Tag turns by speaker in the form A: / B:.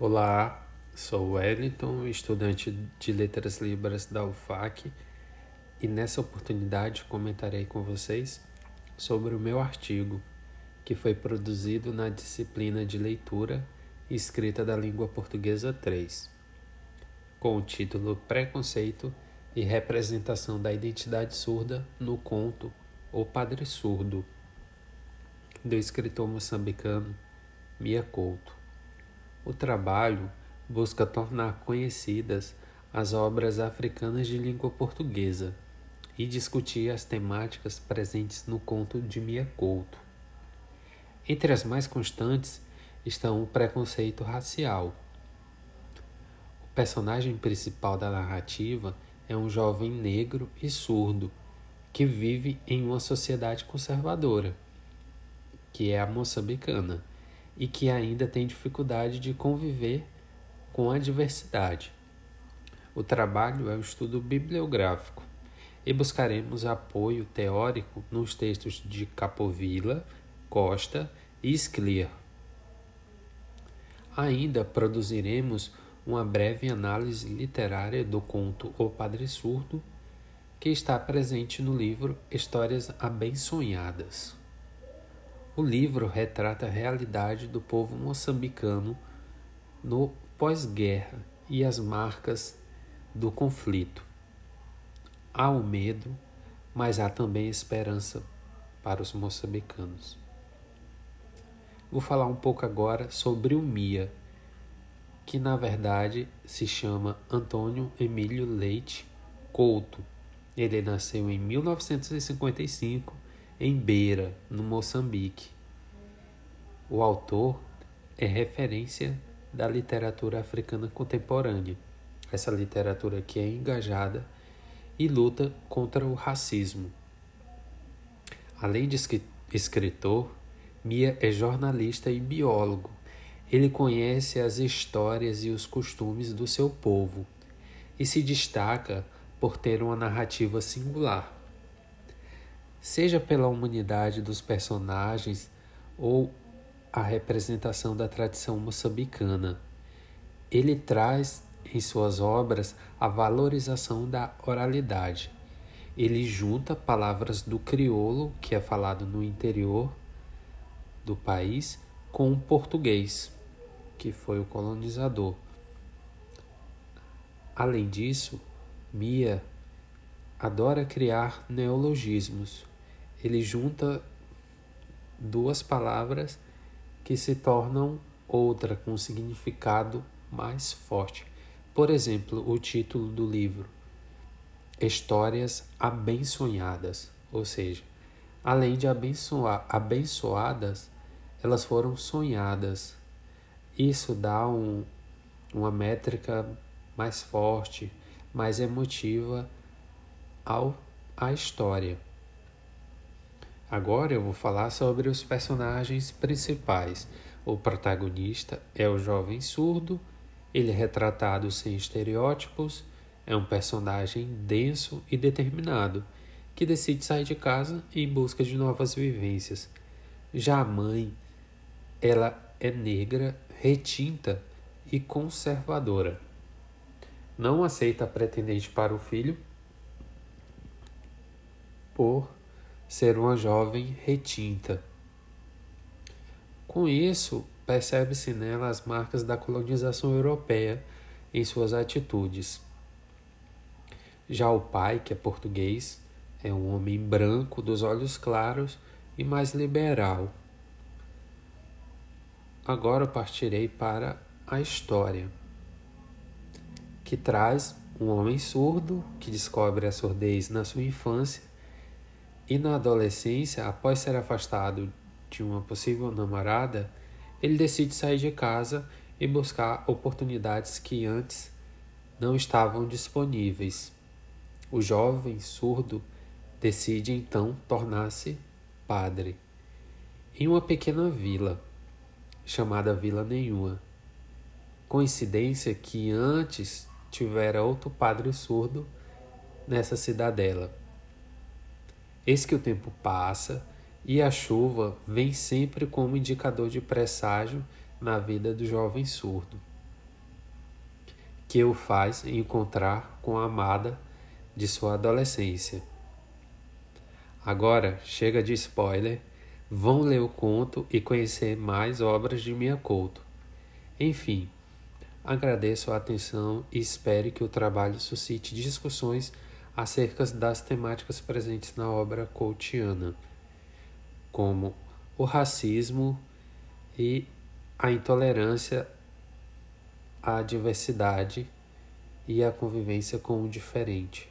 A: Olá, sou Wellington, estudante de Letras Libras da UFAC, e nessa oportunidade comentarei com vocês sobre o meu artigo, que foi produzido na disciplina de Leitura e Escrita da Língua Portuguesa 3, com o título Preconceito e Representação da Identidade Surda no Conto O Padre Surdo, do escritor moçambicano Mia Couto. O trabalho busca tornar conhecidas as obras africanas de língua portuguesa e discutir as temáticas presentes no conto de Mia Couto. Entre as mais constantes estão o preconceito racial. O personagem principal da narrativa é um jovem negro e surdo que vive em uma sociedade conservadora, que é a moçambicana e que ainda tem dificuldade de conviver com a diversidade. O trabalho é o estudo bibliográfico e buscaremos apoio teórico nos textos de Capovilla, Costa e Scliar. Ainda produziremos uma breve análise literária do conto O Padre Surdo, que está presente no livro Histórias Abençonhadas. O livro retrata a realidade do povo moçambicano no pós-guerra e as marcas do conflito. Há o medo, mas há também esperança para os moçambicanos. Vou falar um pouco agora sobre o Mia, que na verdade se chama Antônio Emílio Leite Couto. Ele nasceu em 1955 em Beira, no Moçambique. O autor é referência da literatura africana contemporânea, essa literatura que é engajada e luta contra o racismo. Além de escritor, Mia é jornalista e biólogo. Ele conhece as histórias e os costumes do seu povo e se destaca por ter uma narrativa singular seja pela humanidade dos personagens ou a representação da tradição moçambicana. Ele traz em suas obras a valorização da oralidade. Ele junta palavras do crioulo, que é falado no interior do país, com o português, que foi o colonizador. Além disso, Mia adora criar neologismos. Ele junta duas palavras que se tornam outra com um significado mais forte. Por exemplo, o título do livro Histórias Abençoadas, ou seja, além de abençoar, abençoadas, elas foram sonhadas. Isso dá um, uma métrica mais forte, mais emotiva ao a história. Agora eu vou falar sobre os personagens principais. O protagonista é o jovem surdo, ele é retratado sem estereótipos, é um personagem denso e determinado que decide sair de casa em busca de novas vivências. Já a mãe, ela é negra, retinta e conservadora. Não aceita pretendente para o filho por ser uma jovem retinta. Com isso, percebe-se nela as marcas da colonização europeia em suas atitudes. Já o pai, que é português, é um homem branco, dos olhos claros e mais liberal. Agora partirei para a história, que traz um homem surdo que descobre a surdez na sua infância e na adolescência, após ser afastado de uma possível namorada, ele decide sair de casa e buscar oportunidades que antes não estavam disponíveis. O jovem surdo decide então tornar-se padre em uma pequena vila chamada Vila Nenhuma. Coincidência que antes tivera outro padre surdo nessa cidadela. Eis que o tempo passa e a chuva vem sempre como indicador de presságio na vida do jovem surdo. que o faz encontrar com a amada de sua adolescência. Agora, chega de spoiler, vão ler o conto e conhecer mais obras de Mia Couto. Enfim, agradeço a atenção e espero que o trabalho suscite discussões acerca das temáticas presentes na obra coutiana, como o racismo e a intolerância à diversidade e à convivência com o diferente.